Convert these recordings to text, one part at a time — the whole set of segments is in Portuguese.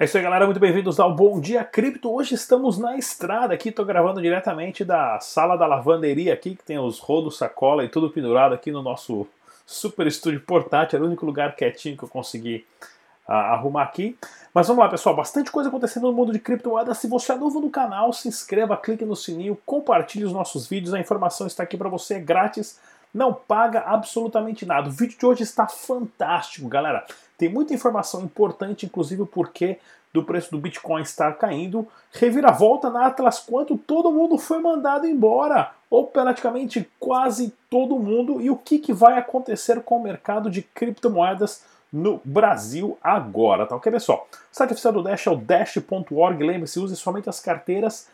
É isso aí, galera. Muito bem-vindos ao Bom Dia Cripto. Hoje estamos na estrada aqui. Estou gravando diretamente da sala da lavanderia aqui, que tem os rodos, sacola e tudo pendurado aqui no nosso super estúdio portátil. Era o único lugar quietinho que eu consegui uh, arrumar aqui. Mas vamos lá, pessoal. Bastante coisa acontecendo no mundo de criptomoedas. Se você é novo no canal, se inscreva, clique no sininho, compartilhe os nossos vídeos. A informação está aqui para você, é grátis não paga absolutamente nada. O vídeo de hoje está fantástico, galera. Tem muita informação importante, inclusive o porquê do preço do Bitcoin estar caindo. Reviravolta na Atlas quanto todo mundo foi mandado embora, ou praticamente quase todo mundo, e o que, que vai acontecer com o mercado de criptomoedas no Brasil agora, tá ok, pessoal? O site oficial do Dash é o dash.org, lembre-se, use somente as carteiras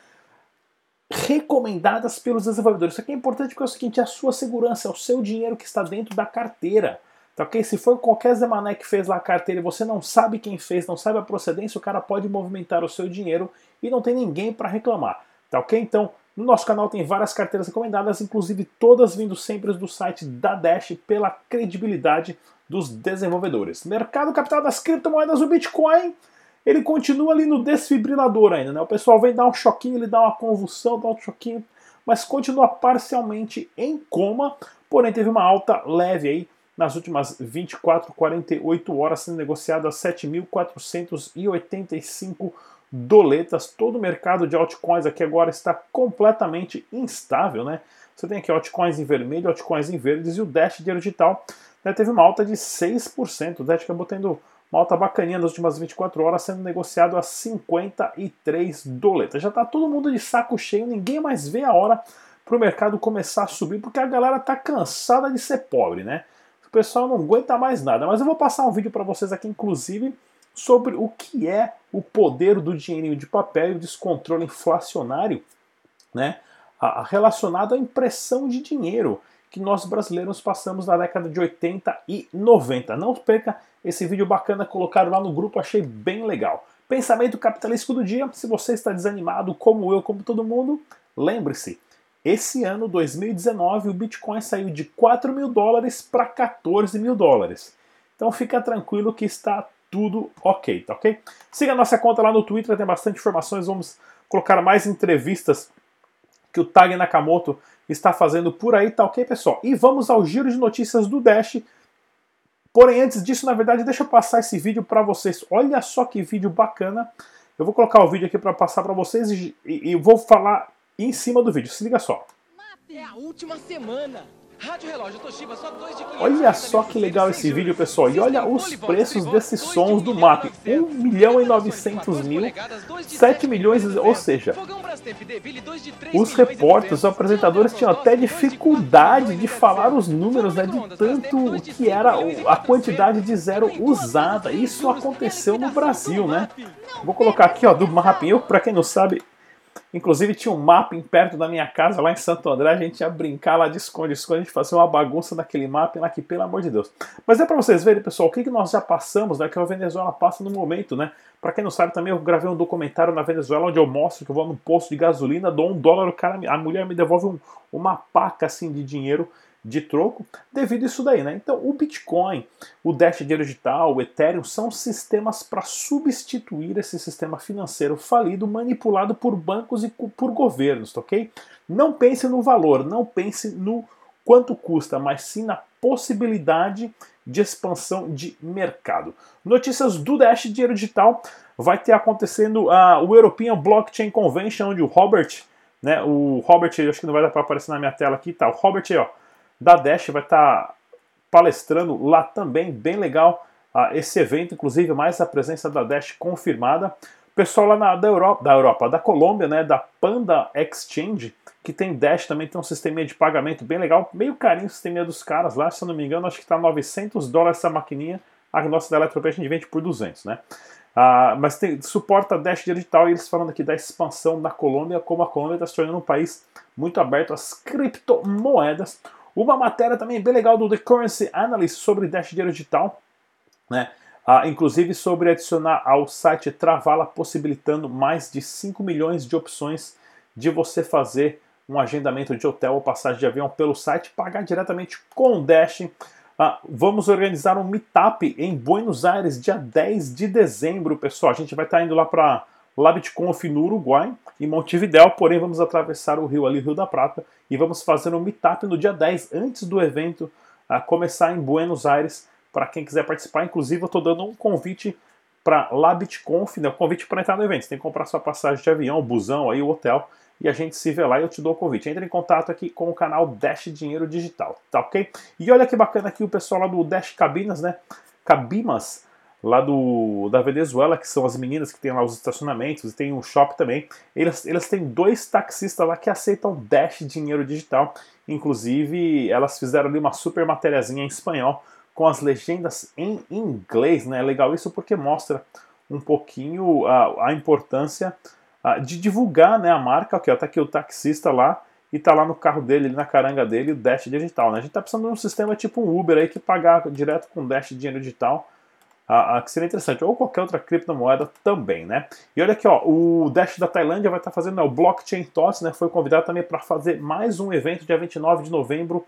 recomendadas pelos desenvolvedores. Isso aqui é importante porque é o seguinte, é a sua segurança, é o seu dinheiro que está dentro da carteira. Tá ok? Se for qualquer Zemané que fez lá a carteira e você não sabe quem fez, não sabe a procedência, o cara pode movimentar o seu dinheiro e não tem ninguém para reclamar. Tá ok? Então, no nosso canal tem várias carteiras recomendadas, inclusive todas vindo sempre do site da Dash pela credibilidade dos desenvolvedores. Mercado capital das criptomoedas, o Bitcoin ele continua ali no desfibrilador ainda, né? O pessoal vem dar um choquinho, ele dá uma convulsão, dá um choquinho, mas continua parcialmente em coma, porém teve uma alta leve aí nas últimas 24, 48 horas, sendo negociado a 7.485 doletas. Todo o mercado de altcoins aqui agora está completamente instável, né? Você tem aqui altcoins em vermelho, altcoins em verdes e o Dash Dinheiro Digital né, teve uma alta de 6%. O Dash acabou tendo uma alta bacaninha nas últimas 24 horas, sendo negociado a 53 doletas. Já está todo mundo de saco cheio, ninguém mais vê a hora para o mercado começar a subir, porque a galera está cansada de ser pobre, né? O pessoal não aguenta mais nada. Mas eu vou passar um vídeo para vocês aqui, inclusive, sobre o que é o poder do dinheirinho de papel e o descontrole inflacionário, né? Relacionado à impressão de dinheiro que nós brasileiros passamos na década de 80 e 90. Não perca esse vídeo bacana, colocaram lá no grupo, achei bem legal. Pensamento capitalístico do dia, se você está desanimado como eu, como todo mundo, lembre-se, esse ano, 2019, o Bitcoin saiu de 4 mil dólares para 14 mil dólares. Então fica tranquilo que está tudo ok, tá ok? Siga nossa conta lá no Twitter, tem bastante informações, vamos colocar mais entrevistas que o Tag Nakamoto está fazendo por aí, tá ok, pessoal? E vamos ao giro de notícias do Dash. Porém, antes disso, na verdade, deixa eu passar esse vídeo para vocês. Olha só que vídeo bacana. Eu vou colocar o vídeo aqui para passar para vocês e, e, e, vou falar em cima do vídeo. Se liga só. É a última semana. Rádio Relógio Toshiba, só dois de Olha só que legal esse vídeo, pessoal. E olha os preços desses sons do MAP. 1 milhão e 900 mil, 7 milhões, ou seja, os repórteres, os apresentadores tinham até dificuldade de falar os números, né, de tanto que era a quantidade de zero usada. Isso aconteceu no Brasil, né? Vou colocar aqui, ó, do MAP. para quem não sabe, Inclusive tinha um mapping perto da minha casa, lá em Santo André, a gente ia brincar lá de esconde-esconde, a gente fazia uma bagunça naquele mapping lá que, pelo amor de Deus. Mas é para vocês verem, pessoal, o que, que nós já passamos, né, que a Venezuela passa no momento, né? Para quem não sabe também, eu gravei um documentário na Venezuela onde eu mostro que eu vou num posto de gasolina, dou um dólar, o cara, a mulher me devolve um, uma paca assim de dinheiro de troco devido a isso daí, né? Então, o Bitcoin, o Dash Dinheiro Digital, o Ethereum são sistemas para substituir esse sistema financeiro falido manipulado por bancos e por governos, tá ok? Não pense no valor, não pense no quanto custa, mas sim na possibilidade de expansão de mercado. Notícias do Dash Dinheiro Digital vai ter acontecendo uh, o European Blockchain Convention, onde o Robert, né, o Robert, acho que não vai dar para aparecer na minha tela aqui, tá? O Robert, ó, da Dash vai estar tá palestrando lá também, bem legal uh, esse evento, inclusive mais a presença da Dash confirmada. Pessoal lá na, da, Europa, da Europa, da Colômbia, né, da Panda Exchange, que tem Dash, também tem um sistema de pagamento bem legal, meio carinho o sistema dos caras lá, se eu não me engano, acho que está 900 dólares essa maquininha, a nossa da Eletropay a gente vende por 200, né? Uh, mas tem, suporta Dash digital e eles falando aqui da expansão da Colômbia, como a Colômbia está se tornando um país muito aberto às criptomoedas. Uma matéria também bem legal do The Currency Analyst sobre Dash Dinheiro Digital, né? Ah, inclusive sobre adicionar ao site Travala, possibilitando mais de 5 milhões de opções de você fazer um agendamento de hotel ou passagem de avião pelo site, pagar diretamente com o Dash. Ah, vamos organizar um meetup em Buenos Aires, dia 10 de dezembro, pessoal. A gente vai estar indo lá para LabitConf no Uruguai, em Montevidéu, porém vamos atravessar o rio ali, Rio da Prata, e vamos fazer um meetup no dia 10, antes do evento ah, começar em Buenos Aires, para quem quiser participar. Inclusive, eu estou dando um convite para LabitConf, né, um convite para entrar no evento. Você tem que comprar sua passagem de avião, busão, aí o hotel e a gente se vê lá e eu te dou o convite. Entre em contato aqui com o canal Dash Dinheiro Digital, tá ok? E olha que bacana aqui o pessoal lá do Dash Cabinas, né? Cabimas, lá do, da Venezuela, que são as meninas que tem lá os estacionamentos e tem um shopping também. Eles, eles têm dois taxistas lá que aceitam Dash Dinheiro Digital. Inclusive, elas fizeram ali uma super matériazinha em espanhol com as legendas em inglês, né? É legal isso porque mostra um pouquinho a, a importância de divulgar né, a marca, ok, tá aqui o taxista lá e tá lá no carro dele, na caranga dele, o Dash digital. Né? A gente tá precisando de um sistema tipo um Uber aí que pagar direto com Dash dinheiro digital, que seria interessante, ou qualquer outra criptomoeda também, né? E olha aqui, ó, o Dash da Tailândia vai estar tá fazendo né, o Blockchain Tots, né? Foi convidado também para fazer mais um evento dia 29 de novembro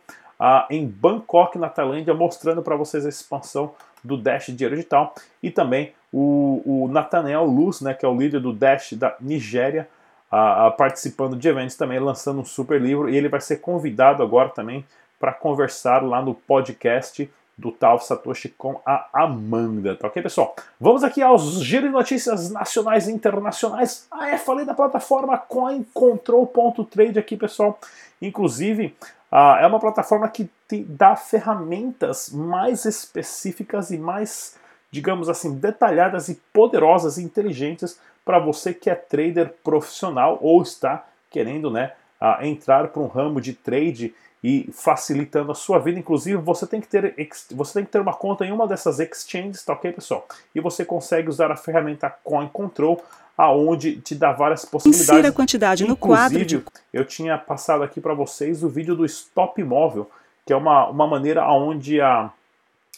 em Bangkok, na Tailândia, mostrando para vocês a expansão do Dash Dinheiro Digital e também o, o Nathaniel Luz, né, que é o líder do Dash da Nigéria, a, a, participando de eventos também, lançando um super livro e ele vai ser convidado agora também para conversar lá no podcast do tal Satoshi com a Amanda, tá ok, pessoal? Vamos aqui aos giro de notícias nacionais e internacionais. Ah, é, falei da plataforma CoinControl.trade aqui, pessoal. Inclusive, ah, é uma plataforma que te dá ferramentas mais específicas e mais, digamos assim, detalhadas e poderosas e inteligentes para você que é trader profissional ou está querendo né, ah, entrar para um ramo de trade e facilitando a sua vida. Inclusive, você tem que ter, você tem que ter uma conta em uma dessas exchanges, tá ok, pessoal? E você consegue usar a ferramenta Coin Control aonde te dá várias possibilidades. Insira a quantidade no quadro. De... Eu tinha passado aqui para vocês o vídeo do Stop Móvel, que é uma, uma maneira onde a,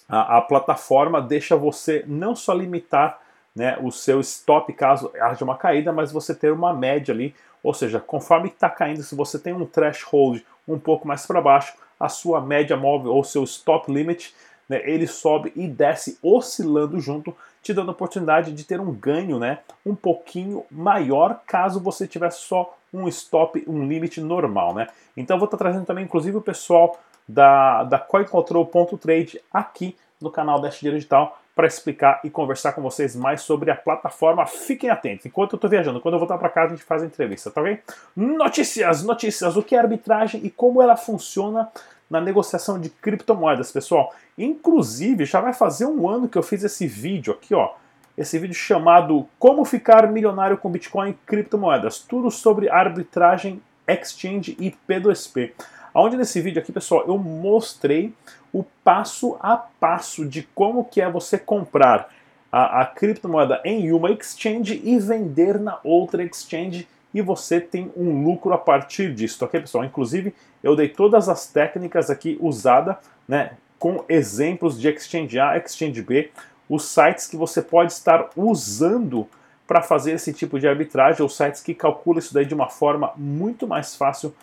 a, a, plataforma deixa você não só limitar né, o seu stop caso haja uma caída, mas você ter uma média ali, ou seja, conforme está caindo, se você tem um threshold um pouco mais para baixo, a sua média móvel ou seu stop limit, né, ele sobe e desce oscilando junto, te dando a oportunidade de ter um ganho né, um pouquinho maior caso você tivesse só um stop, um limite normal. Né? Então vou estar trazendo também, inclusive, o pessoal da, da CoinControl.trade aqui no canal Dash Digital para explicar e conversar com vocês mais sobre a plataforma. Fiquem atentos. Enquanto eu estou viajando, quando eu voltar para casa, a gente faz a entrevista, tá ok? Notícias, notícias. O que é arbitragem e como ela funciona na negociação de criptomoedas, pessoal. Inclusive, já vai fazer um ano que eu fiz esse vídeo aqui, ó. Esse vídeo chamado Como Ficar Milionário com Bitcoin e Criptomoedas. Tudo sobre arbitragem, exchange e P2P. Onde nesse vídeo aqui, pessoal, eu mostrei o passo a passo de como que é você comprar a, a criptomoeda em uma exchange e vender na outra exchange e você tem um lucro a partir disso, ok, pessoal? Inclusive, eu dei todas as técnicas aqui usadas, né, com exemplos de Exchange A, Exchange B, os sites que você pode estar usando para fazer esse tipo de arbitragem, ou sites que calculam isso daí de uma forma muito mais fácil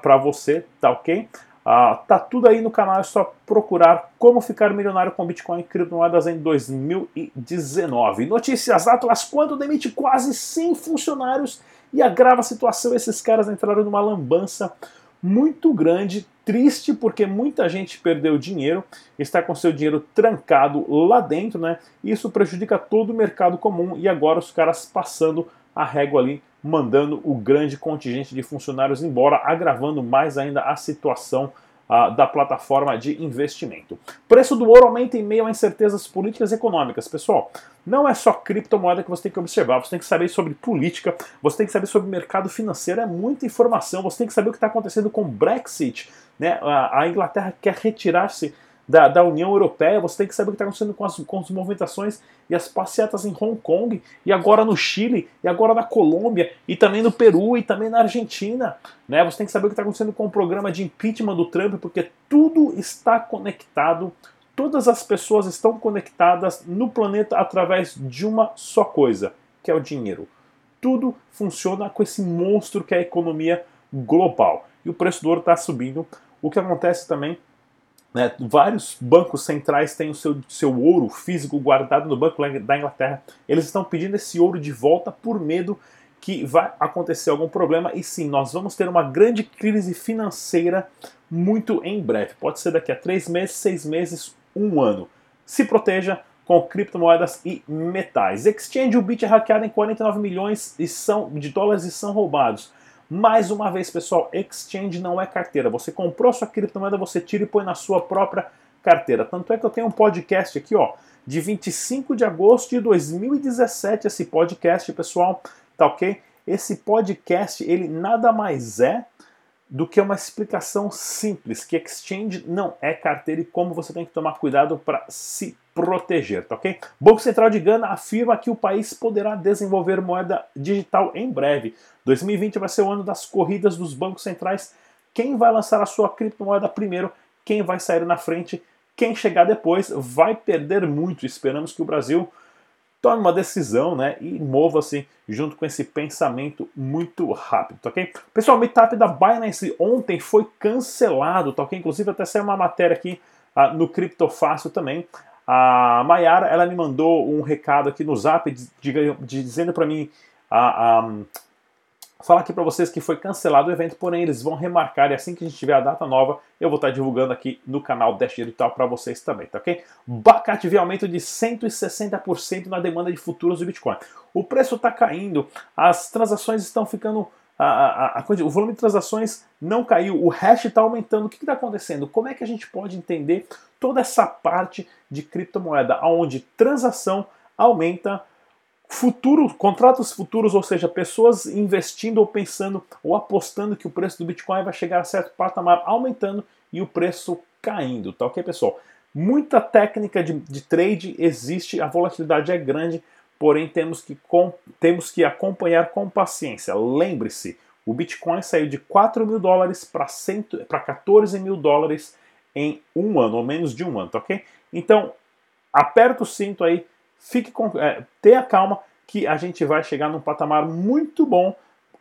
para você, tá ok? Ah, tá tudo aí no canal, é só procurar como ficar milionário com Bitcoin e criptomoedas em 2019. Notícias Atlas, quando demite quase 100 funcionários e agrava a situação, esses caras entraram numa lambança muito grande, triste porque muita gente perdeu dinheiro, está com seu dinheiro trancado lá dentro, né? Isso prejudica todo o mercado comum e agora os caras passando a régua ali, mandando o grande contingente de funcionários embora, agravando mais ainda a situação da plataforma de investimento. Preço do ouro aumenta em meio a incertezas políticas e econômicas. Pessoal, não é só criptomoeda que você tem que observar, você tem que saber sobre política, você tem que saber sobre mercado financeiro, é muita informação, você tem que saber o que está acontecendo com o Brexit. Né? A Inglaterra quer retirar-se da, da, União Europeia, você tem que saber o que está acontecendo com as, com as movimentações e as passeatas em Hong Kong, e agora no Chile, e agora na Colômbia, e também no Peru, e também na Argentina. Né? Você tem que saber o que está acontecendo com o programa de impeachment do Trump, porque tudo está conectado, todas as pessoas estão conectadas no planeta através de uma só coisa, que é o dinheiro. Tudo funciona com esse monstro que é a economia global. E o preço do ouro está subindo. O que acontece também Né? Vários bancos centrais têm o seu, seu ouro físico guardado no Banco da Inglaterra. Eles estão pedindo esse ouro de volta por medo que vai acontecer algum problema. E sim, nós vamos ter uma grande crise financeira muito em breve. Pode ser daqui a três meses, seis meses, um ano. Se proteja com criptomoedas e metais. Exchange, o Bit é hackeado em 49 milhões de dólares e são roubados. Mais uma vez, pessoal, exchange não é carteira. Você comprou sua criptomoeda, você tira e põe na sua própria carteira. Tanto é que eu tenho um podcast aqui, ó, de 25 de agosto de 2017, esse podcast, pessoal, tá ok? Esse podcast, ele nada mais é do que uma explicação simples, que exchange não é carteira e como você tem que tomar cuidado para se proteger, tá ok? Banco Central de Gana afirma que o país poderá desenvolver moeda digital em breve. 2020 vai ser o ano das corridas dos bancos centrais. Quem vai lançar a sua criptomoeda primeiro, quem vai sair na frente, quem chegar depois vai perder muito. Esperamos que o Brasil tome uma decisão né, e mova-se junto com esse pensamento muito rápido, tá ok? Pessoal, o meetup da Binance ontem foi cancelado, tá ok? Inclusive até saiu uma matéria aqui uh, no Criptofácil também. A Mayara, ela me mandou um recado aqui no zap dizendo para mim uh, um, falar aqui para vocês que foi cancelado o evento, porém eles vão remarcar e assim que a gente tiver a data nova, eu vou estar divulgando aqui no canal Dash Digital para vocês também, tá ok? Bacate viu aumento de 160% na demanda de futuros do Bitcoin. O preço está caindo, as transações estão ficando a, a, o volume de transações não caiu, o hash está aumentando. O que está acontecendo? Como é que a gente pode entender toda essa parte de criptomoeda, onde transação aumenta, Futuro, contratos futuros, ou seja, pessoas investindo ou pensando ou apostando que o preço do Bitcoin vai chegar a certo patamar aumentando e o preço caindo, tá ok, pessoal? Muita técnica de, de trade existe, a volatilidade é grande, porém temos que, com, temos que acompanhar com paciência. Lembre-se, o Bitcoin saiu de 4 mil dólares para 14 mil dólares em um ano, ou menos de um ano, tá ok? Então, aperta o cinto aí, fique com, é, tenha calma que a gente vai chegar num patamar muito bom,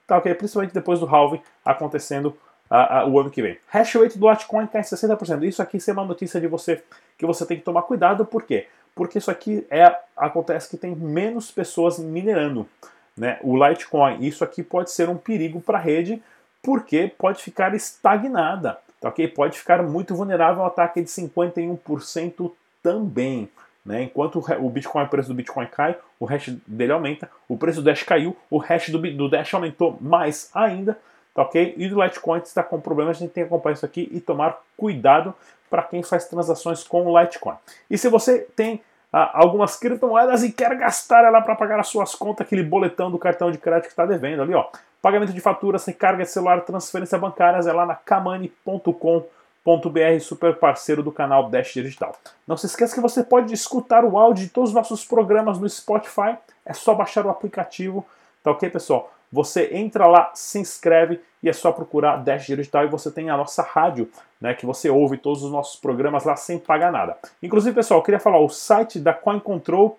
tá ok? Principalmente depois do halving acontecendo uh, uh, o ano que vem. Hash rate do Litecoin cai em 60%. Isso aqui é uma notícia de você que você tem que tomar cuidado, por quê? Porque isso aqui é acontece que tem menos pessoas minerando, né? O Litecoin, isso aqui pode ser um perigo para a rede, porque pode ficar estagnada, tá ok? Pode ficar muito vulnerável ao ataque de 51% também. Né? Enquanto o Bitcoin, o preço do Bitcoin cai, o hash dele aumenta, o preço do Dash caiu, o hash do, do Dash aumentou mais ainda, tá ok? E do Litecoin está com problema, a gente tem que acompanhar isso aqui e tomar cuidado para quem faz transações com o Litecoin. E se você tem algumas criptomoedas e quer gastar ela para pagar as suas contas, aquele boletão do cartão de crédito que está devendo ali, ó. Pagamento de faturas, recarga de celular, transferência bancárias é lá na kamani.com.br br super parceiro do canal Dash Digital. Não se esqueça que você pode escutar o áudio de todos os nossos programas no Spotify, é só baixar o aplicativo, tá ok, pessoal? Você entra lá, se inscreve e é só procurar Dash Digital e você tem a nossa rádio, né, que você ouve todos os nossos programas lá sem pagar nada. Inclusive, pessoal, eu queria falar, o site da CoinControl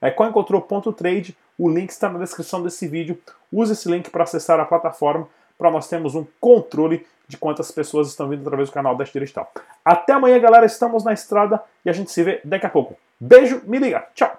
é coincontrol.trade, o link está na descrição desse vídeo. Use esse link para acessar a plataforma para nós termos um controle de quantas pessoas estão vindo através do canal Dash Digital. Até amanhã, galera. Estamos na estrada e a gente se vê daqui a pouco. Beijo, me liga. Tchau.